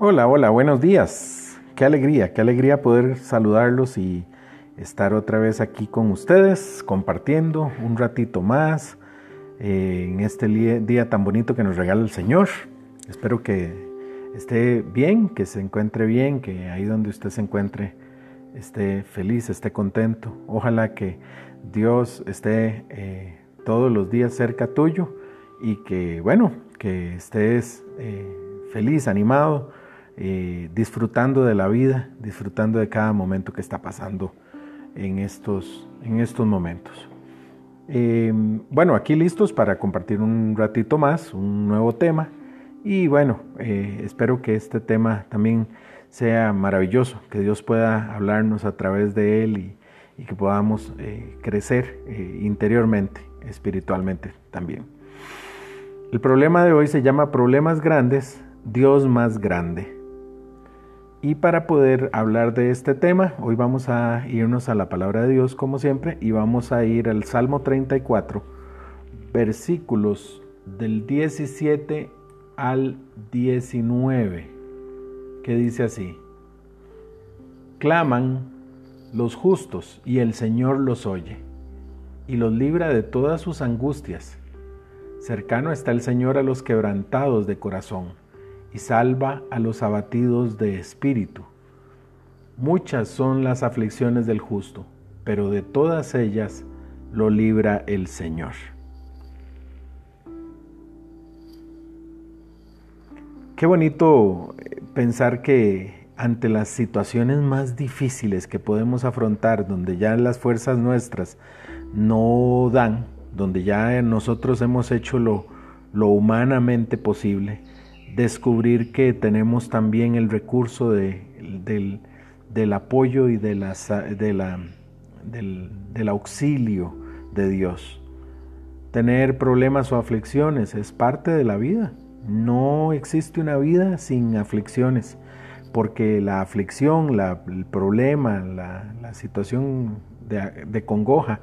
Hola, hola, buenos días. Qué alegría, qué alegría poder saludarlos y estar otra vez aquí con ustedes, compartiendo un ratito más eh, en este día tan bonito que nos regala el Señor. Espero que esté bien, que se encuentre bien, que ahí donde usted se encuentre esté feliz, esté contento. Ojalá que Dios esté eh, todos los días cerca tuyo y que, bueno, que estés eh, feliz, animado eh, disfrutando de la vida, disfrutando de cada momento que está pasando en estos, en estos momentos. Eh, bueno, aquí listos para compartir un ratito más, un nuevo tema. Y bueno, eh, espero que este tema también sea maravilloso, que Dios pueda hablarnos a través de él y, y que podamos crecer interiormente, espiritualmente también. El problema de hoy se llama Problemas Grandes, Dios más grande. Y para poder hablar de este tema, hoy vamos a irnos a la palabra de Dios como siempre y vamos a ir al Salmo 34, versículos del 17 al 19, que dice así, claman los justos y el Señor los oye y los libra de todas sus angustias. Cercano está el Señor a los quebrantados de corazón y salva a los abatidos de espíritu. Muchas son las aflicciones del justo, pero de todas ellas lo libra el Señor. Qué bonito eh, pensar que ante las situaciones más difíciles que podemos afrontar, donde ya las fuerzas nuestras no dan, donde ya nosotros hemos hecho lo, lo humanamente posible, descubrir que tenemos también el recurso de, del, apoyo y de la, de la, del, del auxilio de Dios. Tener problemas o aflicciones es parte de la vida. No existe una vida sin aflicciones, porque la aflicción, el problema, la, situación de, congoja,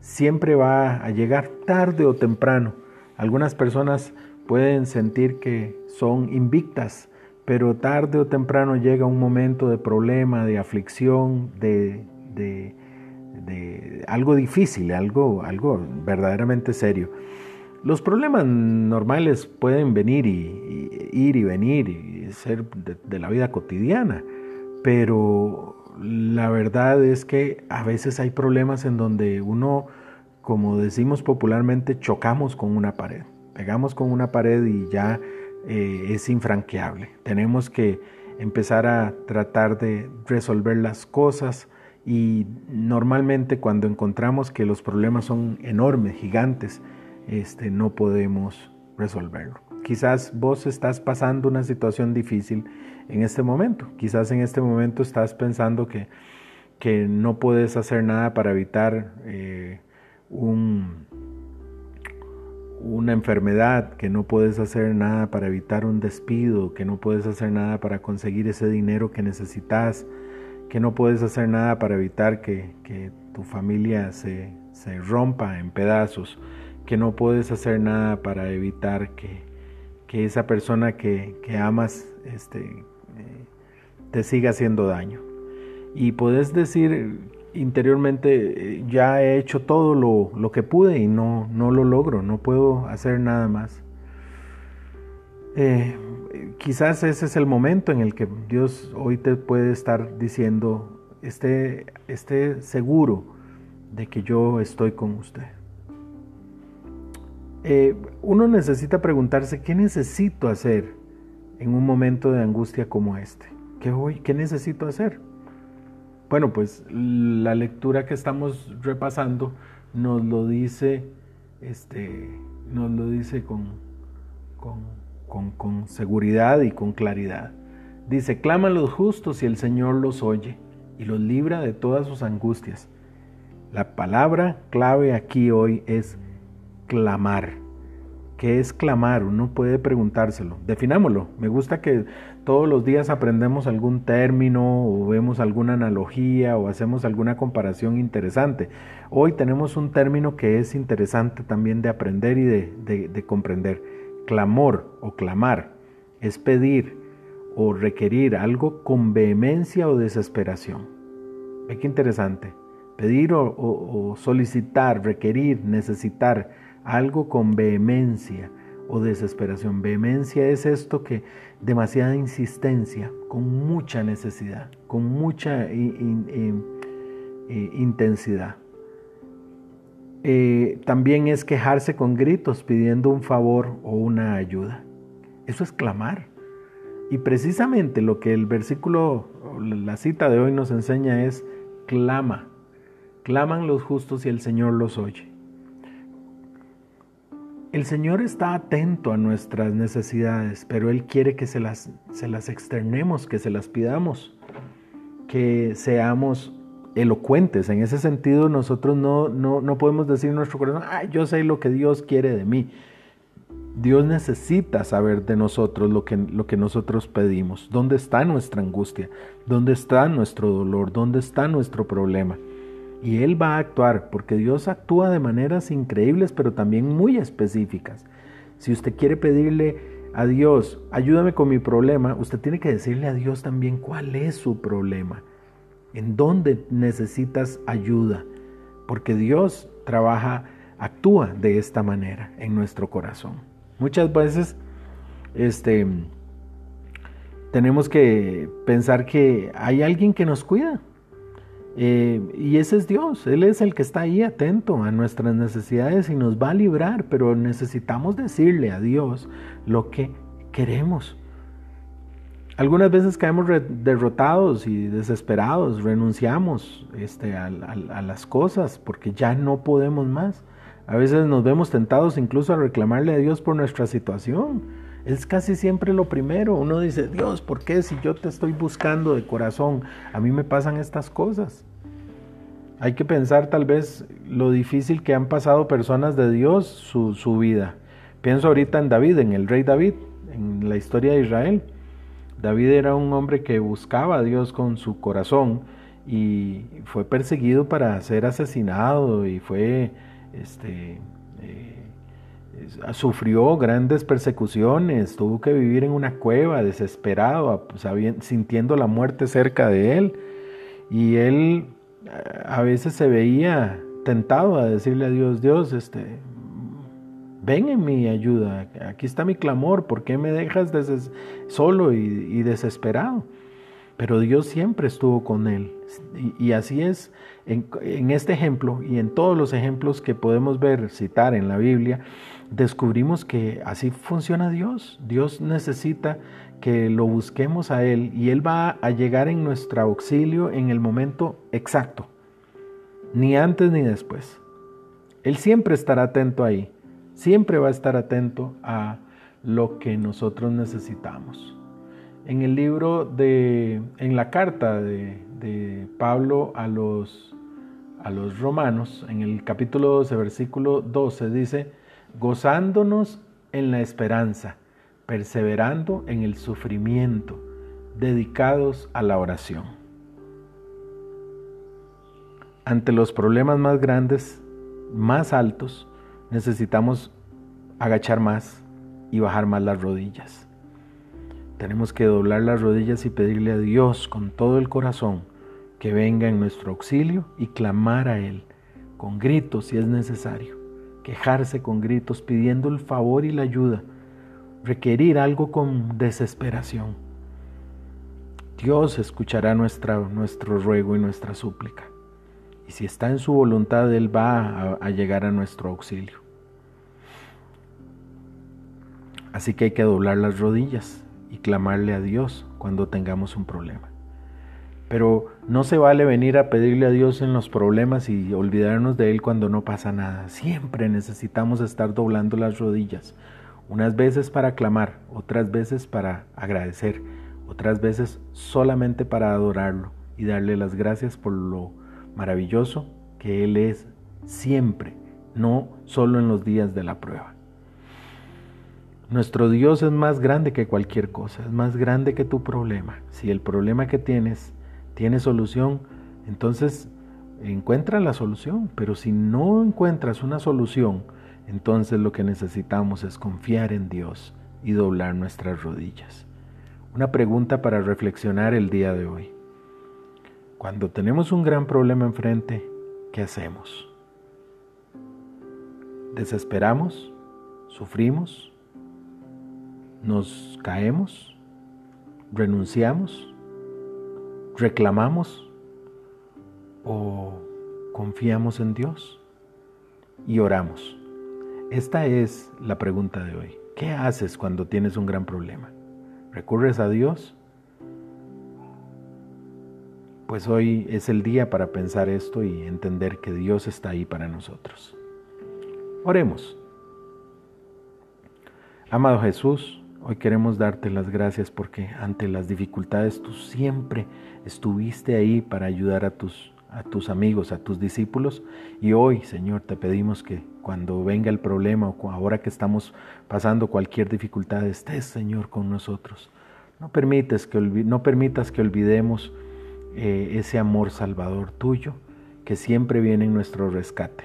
siempre va a llegar tarde o temprano. Algunas personas pueden sentir que son invictas, pero tarde o temprano llega un momento de problema, de aflicción, de, algo difícil, algo, algo verdaderamente serio. Los problemas normales pueden venir y, ir y venir y ser de la vida cotidiana, pero la verdad es que a veces hay problemas en donde uno, como decimos popularmente, chocamos con una pared pegamos con una pared y ya eh, es infranqueable. Tenemos que empezar a tratar de resolver las cosas y normalmente cuando encontramos que los problemas son enormes, gigantes, este, no podemos resolverlo. Quizás vos estás pasando una situación difícil en este momento. Quizás en este momento estás pensando que, que no puedes hacer nada para evitar eh, un, una enfermedad, que no puedes hacer nada para evitar un despido, que no puedes hacer nada para conseguir ese dinero que necesitas, que no puedes hacer nada para evitar que, tu familia se, rompa en pedazos, que no puedes hacer nada para evitar que, esa persona que, amas este, eh, te siga haciendo daño. Y puedes decir interiormente eh, ya he hecho todo lo, que pude y no, no, lo logro, no puedo hacer nada más. Eh, quizás ese es el momento en el que Dios hoy te puede estar diciendo, esté, esté seguro de que yo estoy con usted. Eh, uno necesita preguntarse, ¿qué necesito hacer en un momento de angustia como este? ¿Qué, hoy, qué necesito hacer? Bueno, pues la lectura que estamos repasando nos lo dice, este, nos lo dice con, con, con seguridad y con claridad. Dice, claman los justos y el Señor los oye y los libra de todas sus angustias. La palabra clave aquí hoy es clamar. ¿Qué es clamar? Uno puede preguntárselo. Definámoslo. Me gusta que todos los días aprendemos algún término o vemos alguna analogía o hacemos alguna comparación interesante. Hoy tenemos un término que es interesante también de aprender y de, comprender. Clamor o clamar es pedir o requerir algo con vehemencia o desesperación. Ve qué interesante. Pedir o, solicitar, requerir, necesitar algo con vehemencia o desesperación. Vehemencia es esto que demasiada insistencia, con mucha necesidad, con mucha intensidad. Eh, también es quejarse con gritos pidiendo un favor o una ayuda. Eso es clamar. Y precisamente lo que el versículo, la cita de hoy nos enseña es clama. Claman los justos y el Señor los oye. El Señor está atento a nuestras necesidades, pero Él quiere que se las, se las externemos, que se las pidamos, que seamos elocuentes. En ese sentido, nosotros no, no, podemos decir en nuestro corazón, ah, yo sé lo que Dios quiere de mí. Dios necesita saber de nosotros lo que, lo que nosotros pedimos. ¿Dónde está nuestra angustia? ¿Dónde está nuestro dolor? ¿Dónde está nuestro problema? Y Él va a actuar, porque Dios actúa de maneras increíbles, pero también muy específicas. Si usted quiere pedirle a Dios, ayúdame con mi problema, usted tiene que decirle a Dios también cuál es su problema en dónde necesitas ayuda, porque Dios trabaja, actúa de esta manera en nuestro corazón. Muchas veces este, tenemos que pensar que hay alguien que nos cuida. Eh, y ese es Dios, Él es el que está ahí atento a nuestras necesidades y nos va a librar, pero necesitamos decirle a Dios lo que queremos. Algunas veces caemos derrotados y desesperados, renunciamos este, a, las cosas porque ya no podemos más. A veces nos vemos tentados incluso a reclamarle a Dios por nuestra situación. Es casi siempre lo primero. Uno dice, Dios, ¿por qué si yo te estoy buscando de corazón, a mí me pasan estas cosas? Hay que pensar tal vez lo difícil que han pasado personas de Dios su, vida. Pienso ahorita en David, en el rey David, en la historia de Israel. David era un hombre que buscaba a Dios con su corazón y fue perseguido para ser asesinado y fue, este, eh, sufrió grandes persecuciones, tuvo que vivir en una cueva desesperado, sintiendo la muerte cerca de él y él a veces se veía tentado a decirle a Dios, Dios, este, ven en mi ayuda, aquí está mi clamor, ¿por qué me dejas solo y, desesperado? Pero Dios siempre estuvo con él. Y, así es en, en, este ejemplo y en todos los ejemplos que podemos ver, citar en la Biblia, descubrimos que así funciona Dios. Dios necesita que lo busquemos a Él y Él va a llegar en nuestro auxilio en el momento exacto, ni antes ni después. Él siempre estará atento ahí siempre va a estar atento a lo que nosotros necesitamos. En el libro de, en la carta de, Pablo a los, a los romanos, en el capítulo 12, versículo 12, dice, gozándonos en la esperanza, perseverando en el sufrimiento, dedicados a la oración. Ante los problemas más grandes, más altos, necesitamos agachar más y bajar más las rodillas. Tenemos que doblar las rodillas y pedirle a Dios con todo el corazón que venga en nuestro auxilio y clamar a Él con gritos si es necesario, quejarse con gritos pidiendo el favor y la ayuda, requerir algo con desesperación. Dios escuchará nuestra, nuestro ruego y nuestra súplica. Y si está en su voluntad, Él va a, llegar a nuestro auxilio. Así que hay que doblar las rodillas y clamarle a Dios cuando tengamos un problema. Pero no se vale venir a pedirle a Dios en los problemas y olvidarnos de Él cuando no pasa nada. Siempre necesitamos estar doblando las rodillas. Unas veces para clamar, otras veces para agradecer, otras veces solamente para adorarlo y darle las gracias por lo maravilloso que Él es siempre, no solo en los días de la prueba. Nuestro Dios es más grande que cualquier cosa, es más grande que tu problema. Si el problema que tienes tiene solución, entonces encuentra la solución, pero si no encuentras una solución, entonces lo que necesitamos es confiar en Dios y doblar nuestras rodillas. una pregunta para reflexionar el día de hoy. Cuando tenemos un gran problema enfrente, ¿qué hacemos? ¿Desesperamos? ¿Sufrimos? ¿Nos caemos? ¿Renunciamos? ¿Reclamamos? ¿O confiamos en Dios? Y oramos. Esta es la pregunta de hoy. ¿Qué haces cuando tienes un gran problema? ¿Recurres a Dios? Pues hoy es el día para pensar esto y entender que Dios está ahí para nosotros. Oremos. Amado Jesús, hoy queremos darte las gracias porque ante las dificultades tú siempre estuviste ahí para ayudar a tus, a tus amigos, a tus discípulos. Y hoy, Señor, te pedimos que cuando venga el problema o ahora que estamos pasando cualquier dificultad, estés, Señor, con nosotros. No, permites que, no permitas que olvidemos eh, ese amor salvador tuyo que siempre viene en nuestro rescate.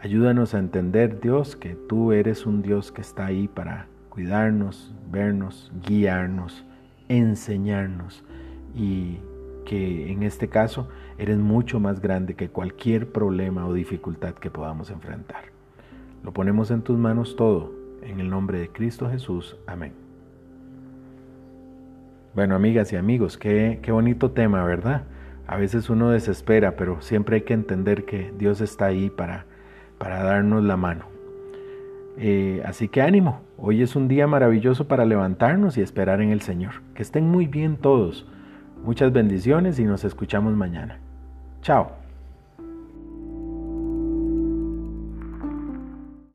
Ayúdanos a entender, Dios, que tú eres un Dios que está ahí para cuidarnos, vernos, guiarnos, enseñarnos y que en este caso eres mucho más grande que cualquier problema o dificultad que podamos enfrentar. Lo ponemos en tus manos todo, en el nombre de Cristo Jesús. Amén. Bueno, amigas y amigos, qué, qué bonito tema, ¿verdad? A veces uno desespera, pero siempre hay que entender que Dios está ahí para, para darnos la mano. Eh, así que ánimo, hoy es un día maravilloso para levantarnos y esperar en el Señor. Que estén muy bien todos. Muchas bendiciones y nos escuchamos mañana. Chao.